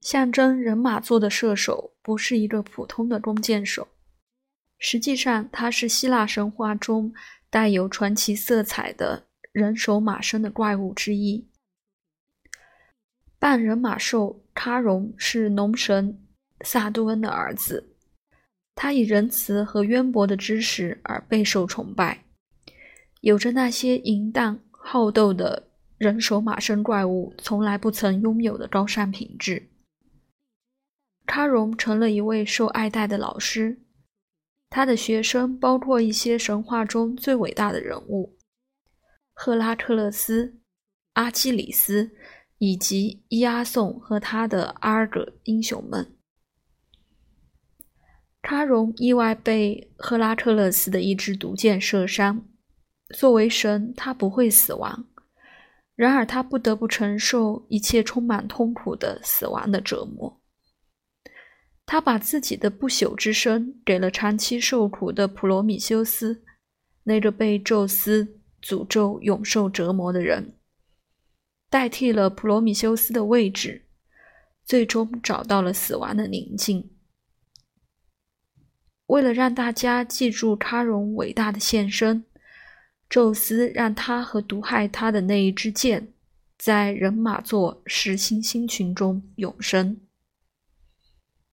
象征人马座的射手不是一个普通的弓箭手，实际上他是希腊神话中带有传奇色彩的人首马身的怪物之一。半人马兽喀戎是农神萨杜恩的儿子，他以仁慈和渊博的知识而备受崇拜，有着那些淫荡好斗的人首马身怪物从来不曾拥有的高尚品质。喀戎成了一位受爱戴的老师，他的学生包括一些神话中最伟大的人物：赫拉克勒斯、阿基里斯以及伊阿宋和他的阿尔戈英雄们。喀戎意外被赫拉克勒斯的一支毒箭射伤，作为神，他不会死亡，然而他不得不承受一切充满痛苦的死亡的折磨。他把自己的不朽之身给了长期受苦的普罗米修斯，那个被宙斯诅咒永受折磨的人，代替了普罗米修斯的位置，最终找到了死亡的宁静。为了让大家记住喀戎伟大的献身，宙斯让他和毒害他的那一支箭，在人马座十星星群中永生。